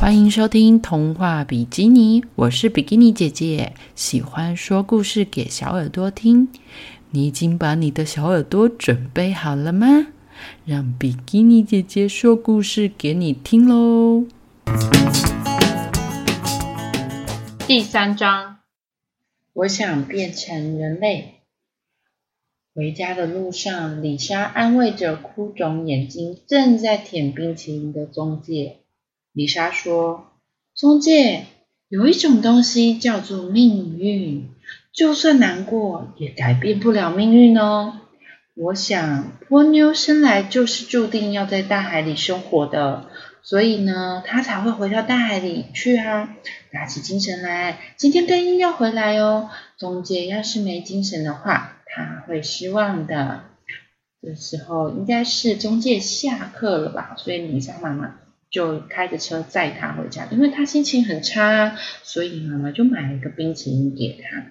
欢迎收听童话比基尼，我是比基尼姐姐，喜欢说故事给小耳朵听。你已经把你的小耳朵准备好了吗？让比基尼姐姐说故事给你听喽！第三章，我想变成人类。回家的路上，李莎安慰着哭肿眼睛、正在舔冰淇淋的中介。李莎说：“中介，有一种东西叫做命运，就算难过，也改变不了命运哦。我想，波妞生来就是注定要在大海里生活的，所以呢，她才会回到大海里去啊。打起精神来，今天更衣要回来哦。中介要是没精神的话，他会失望的。这时候应该是中介下课了吧，所以李莎妈妈就开着车载他回家，因为他心情很差，所以妈妈就买了一个冰淇淋给他。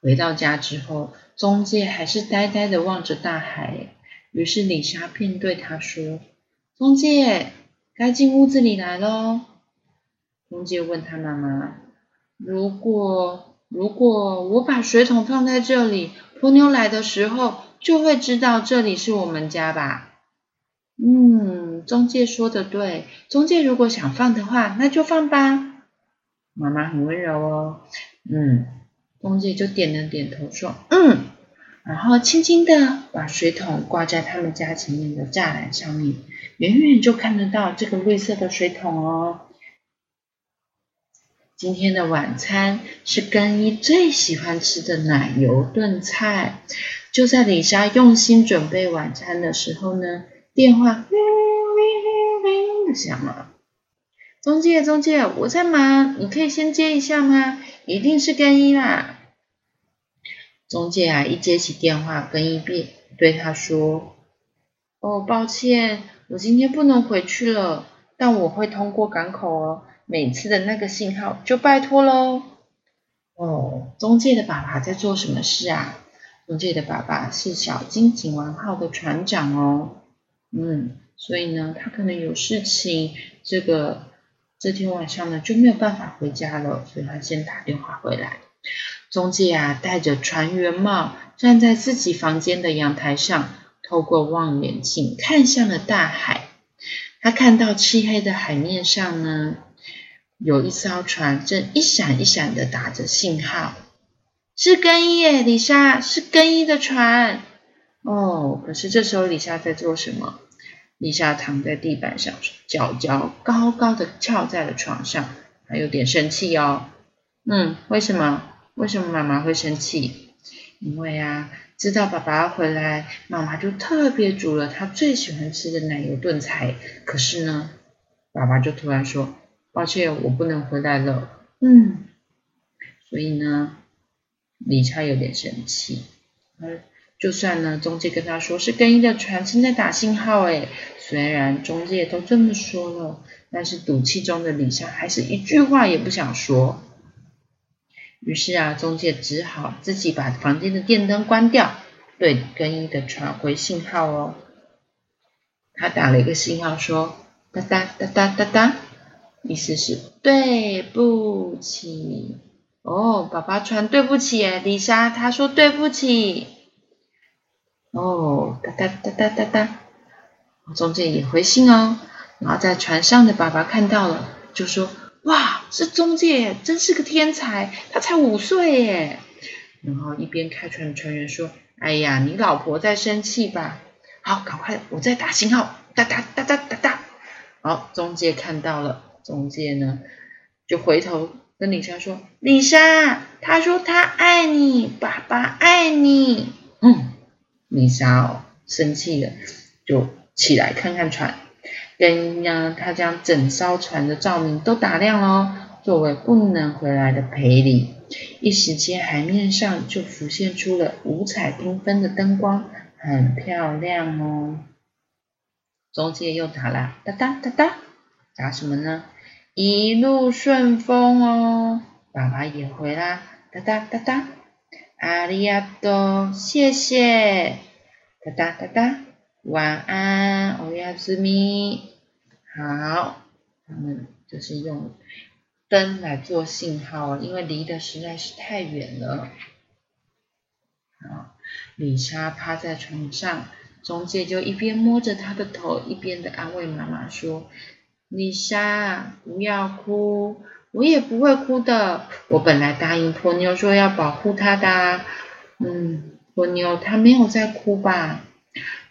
回到家之后，中介还是呆呆的望着大海，于是李莎便对他说：“中介，该进屋子里来喽。”中介问他妈妈：“如果……”如果我把水桶放在这里，婆妞来的时候就会知道这里是我们家吧？嗯，中介说的对，中介如果想放的话，那就放吧。妈妈很温柔哦，嗯，中介就点了点头说嗯，然后轻轻的把水桶挂在他们家前面的栅栏上面，远远就看得到这个绿色的水桶哦。今天的晚餐是更衣最喜欢吃的奶油炖菜。就在李莎用心准备晚餐的时候呢，电话铃铃铃铃的响了。中介，中介，我在忙，你可以先接一下吗？一定是更衣啦。中介啊，一接起电话，更衣便对他说：“哦，抱歉，我今天不能回去了，但我会通过港口哦。”每次的那个信号就拜托喽。哦，中介的爸爸在做什么事啊？中介的爸爸是小金井丸号的船长哦。嗯，所以呢，他可能有事情，这个这天晚上呢就没有办法回家了，所以他先打电话回来。中介啊，戴着船员帽，站在自己房间的阳台上，透过望远镜看向了大海。他看到漆黑的海面上呢。有一艘船正一闪一闪的打着信号，是更衣耶，李莎是更衣的船哦。可是这时候李莎在做什么？李莎躺在地板上，脚脚高高的翘在了床上，还有点生气哦。嗯，为什么？为什么妈妈会生气？因为啊，知道爸爸要回来，妈妈就特别煮了她最喜欢吃的奶油炖菜。可是呢，爸爸就突然说。抱歉，我不能回来了。嗯，所以呢，李差有点生气。就算呢，中介跟他说是更衣的船正在打信号，诶，虽然中介都这么说了，但是赌气中的李莎还是一句话也不想说。于是啊，中介只好自己把房间的电灯关掉，对更衣的船回信号哦。他打了一个信号，说哒哒哒哒哒哒。意思是对不起哦，爸爸传对不起哎，丽莎她说对不起哦，哒哒哒哒哒哒，中介也回信哦，然后在船上的爸爸看到了，就说哇，是中介，真是个天才，他才五岁耶。然后一边开船的船员说，哎呀，你老婆在生气吧？好，赶快，我在打信号，哒哒哒哒哒哒。好，中介看到了。中介呢，就回头跟李莎说：“李莎，他说他爱你，爸爸爱你。”嗯，米莎哦生气了，就起来看看船，跟呀他将整艘船的照明都打亮了，作为不能回来的赔礼。一时间海面上就浮现出了五彩缤纷的灯光，很漂亮哦。中介又打了哒哒哒哒，打什么呢？一路顺风哦，爸爸也回啦，哒哒哒哒，阿里亚多，谢谢，哒哒哒哒，晚安，欧亚兹咪，好，他们就是用灯来做信号，因为离得实在是太远了。好，李莎趴在床上，中介就一边摸着她的头，一边的安慰妈妈说：“李莎，不要哭，我也不会哭的。我本来答应婆妞说要保护她的。嗯，婆妞她没有在哭吧？”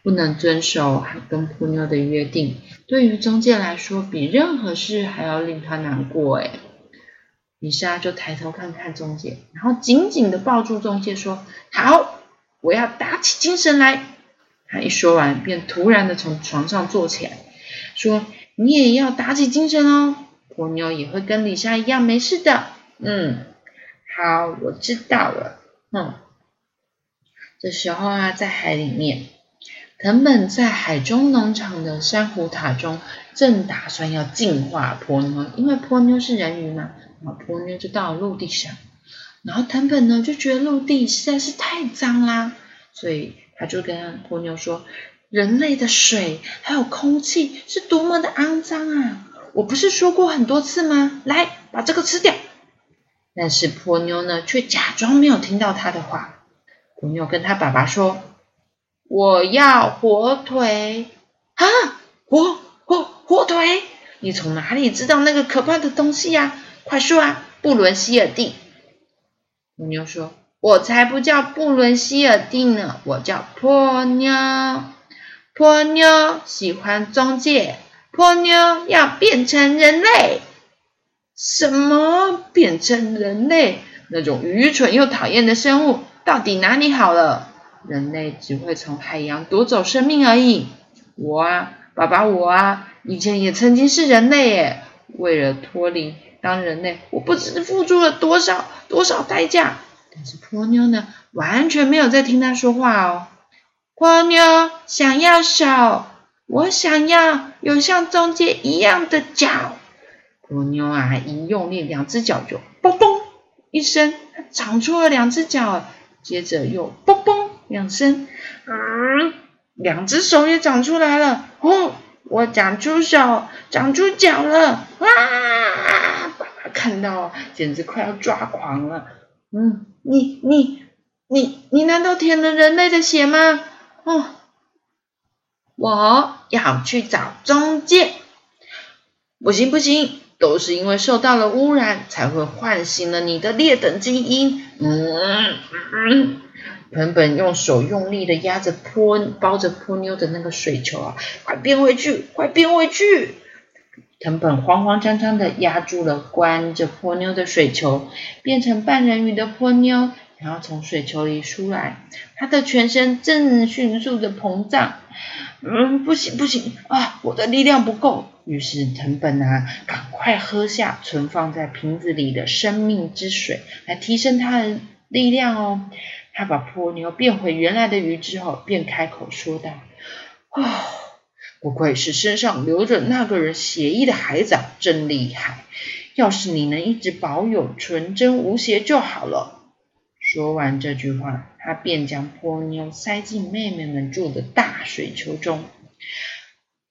不能遵守跟婆妞的约定，对于中介来说，比任何事还要令他难过。哎，李莎就抬头看看中介，然后紧紧的抱住中介，说：“好，我要打起精神来。”他一说完，便突然的从床上坐起来，说：“你也要打起精神哦，婆妞也会跟李莎一样没事的。”嗯，好，我知道了。嗯，这时候啊，在海里面。藤本在海中农场的珊瑚塔中，正打算要净化波妞，因为波妞是人鱼嘛，然后波妞就到了陆地上，然后藤本呢就觉得陆地实在是太脏啦，所以他就跟波妞说：“人类的水还有空气是多么的肮脏啊！我不是说过很多次吗？来，把这个吃掉。”但是波妞呢，却假装没有听到他的话。波妞跟他爸爸说。我要火腿啊！火火火腿！你从哪里知道那个可怕的东西呀？快说啊！布伦希尔蒂。波妞说：“我才不叫布伦希尔蒂呢，我叫波妞。波妞喜欢中介，波妞要变成人类。什么变成人类？那种愚蠢又讨厌的生物，到底哪里好了？”人类只会从海洋夺走生命而已。我啊，爸爸，我啊，以前也曾经是人类耶。为了脱离当人类，我不知付出了多少多少代价。但是波妞呢，完全没有在听他说话哦。波妞想要手，我想要有像中介一样的脚。波妞啊，一用力，两只脚就嘣嘣一声，长出了两只脚，接着又嘣嘣。两声，嗯，两只手也长出来了。哦，我长出手，长出脚了。哇！爸爸看到，简直快要抓狂了。嗯，你你你你难道舔了人类的血吗？哦，我要去找中介。不行不行，都是因为受到了污染，才会唤醒了你的劣等基因。嗯嗯。藤本用手用力的压着泼包着泼妞的那个水球啊，快变回去，快变回去！藤本慌慌张张的压住了关着泼妞的水球，变成半人鱼的泼妞，然后从水球里出来，他的全身正迅速的膨胀。嗯，不行不行啊，我的力量不够。于是藤本啊，赶快喝下存放在瓶子里的生命之水，来提升他的力量哦。他把波妞变回原来的鱼之后，便开口说道：“哦，不愧是身上流着那个人血液的海藻，真厉害！要是你能一直保有纯真无邪就好了。”说完这句话，他便将波妞塞进妹妹们住的大水球中。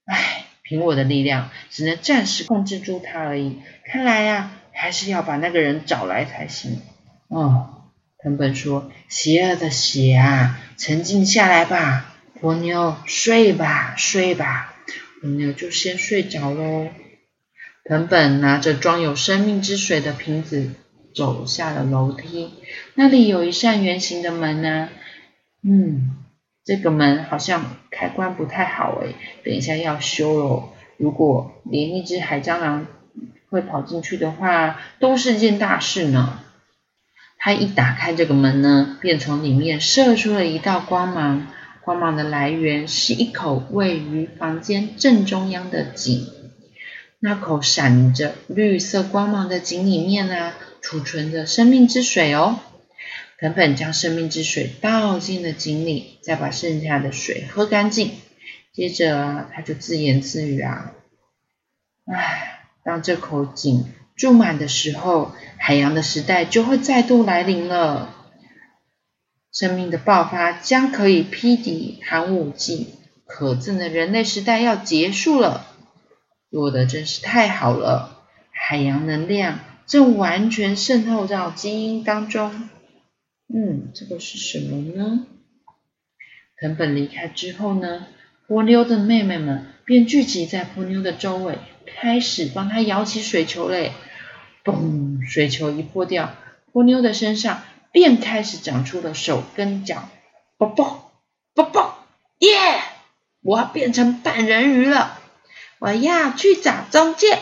唉，凭我的力量，只能暂时控制住他而已。看来呀，还是要把那个人找来才行。哦。藤本说：“邪恶的血啊，沉静下来吧，波妞，睡吧，睡吧。”波妞就先睡着喽。藤本拿着装有生命之水的瓶子，走下了楼梯。那里有一扇圆形的门呢。嗯，这个门好像开关不太好诶，等一下要修喽。如果连一只海蟑螂会跑进去的话，都是件大事呢。他一打开这个门呢，便从里面射出了一道光芒。光芒的来源是一口位于房间正中央的井。那口闪着绿色光芒的井里面呢，储存着生命之水哦。藤本将生命之水倒进了井里，再把剩下的水喝干净。接着他就自言自语啊：“唉，当这口井……”注满的时候，海洋的时代就会再度来临了。生命的爆发将可以匹敌寒武纪，可憎的人类时代要结束了。做的真是太好了，海洋能量正完全渗透到基因当中。嗯，这个是什么呢？藤本离开之后呢，波妞的妹妹们便聚集在波妞的周围，开始帮她摇起水球嘞。嘣，水球一破掉，波妞的身上便开始长出了手跟脚。啵啵啵啵，耶！我要变成半人鱼了。我要去找中介。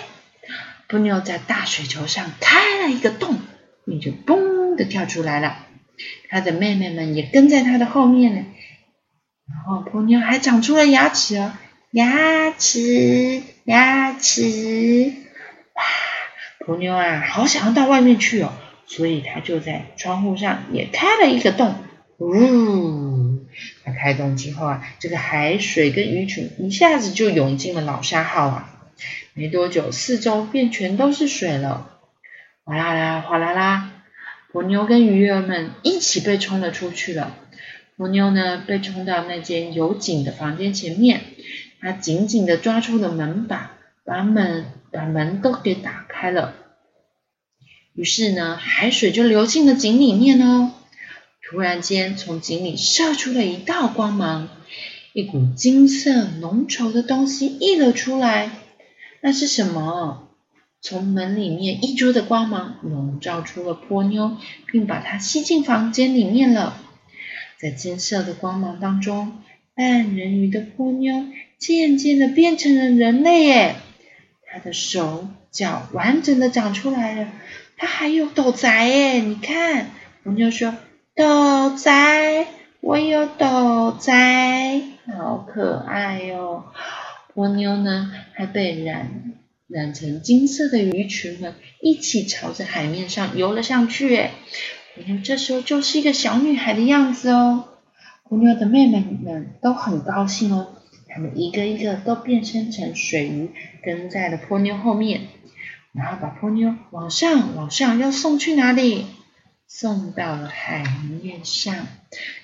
波妞在大水球上开了一个洞，你就嘣的跳出来了。他的妹妹们也跟在他的后面呢。然后波妞还长出了牙齿哦，牙齿，牙齿。哇，波妞啊，好想要到外面去哦，所以他就在窗户上也开了一个洞。呜，他开洞之后啊，这个海水跟鱼群一下子就涌进了老沙号啊。没多久，四周便全都是水了，哗啦啦，哗啦啦。波妞跟鱼儿们一起被冲了出去了。波妞呢，被冲到那间有井的房间前面，她紧紧的抓住了门把，把门把门都给打开了。于是呢，海水就流进了井里面哦。突然间，从井里射出了一道光芒，一股金色浓稠的东西溢了出来。那是什么？从门里面溢出的光芒笼罩出了波妞，并把她吸进房间里面了。在金色的光芒当中，半人鱼的波妞渐渐的变成了人类耶！她的手脚完整的长出来了，她还有斗宅耶！你看，波妞说：“斗宅，我有斗宅，好可爱哟！”波妞呢，还被染。染成金色的鱼群们一起朝着海面上游了上去，哎，波妞这时候就是一个小女孩的样子哦。波妞的妹妹们都很高兴哦，她们一个一个都变身成水鱼，跟在了波妞后面，然后把波妞往上往上要送去哪里？送到了海面上。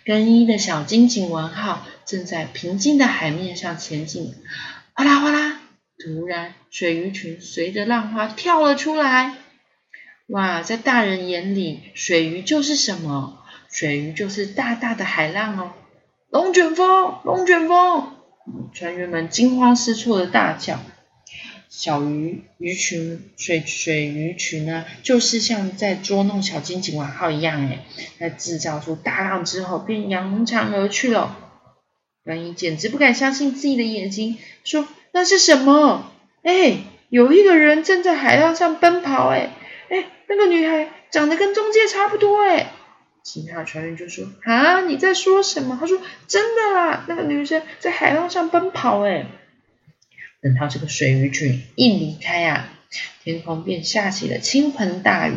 更衣的小金井丸号正在平静的海面上前进，哗啦哗啦。突然，水鱼群随着浪花跳了出来。哇，在大人眼里，水鱼就是什么？水鱼就是大大的海浪哦！龙卷风，龙卷风！船员们惊慌失措的大叫。小鱼鱼群，水水鱼群呢，就是像在捉弄小金井丸号一样，哎，在制造出大浪之后，便扬长而去了。观音简直不敢相信自己的眼睛，说。那是什么？哎，有一个人正在海浪上奔跑，哎，哎，那个女孩长得跟中介差不多，哎。其他船员就说：“啊，你在说什么？”他说：“真的啊，那个女生在海浪上奔跑，哎。”等到这个水鱼群一离开啊，天空便下起了倾盆大雨，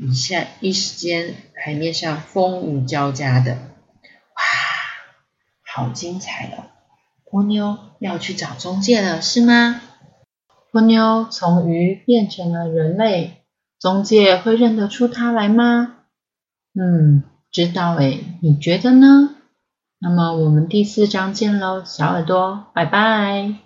一下一时间海面上风雨交加的，哇，好精彩哦！波妞要去找中介了，是吗？波妞从鱼变成了人类，中介会认得出他来吗？嗯，知道诶，你觉得呢？那么我们第四章见喽，小耳朵，拜拜。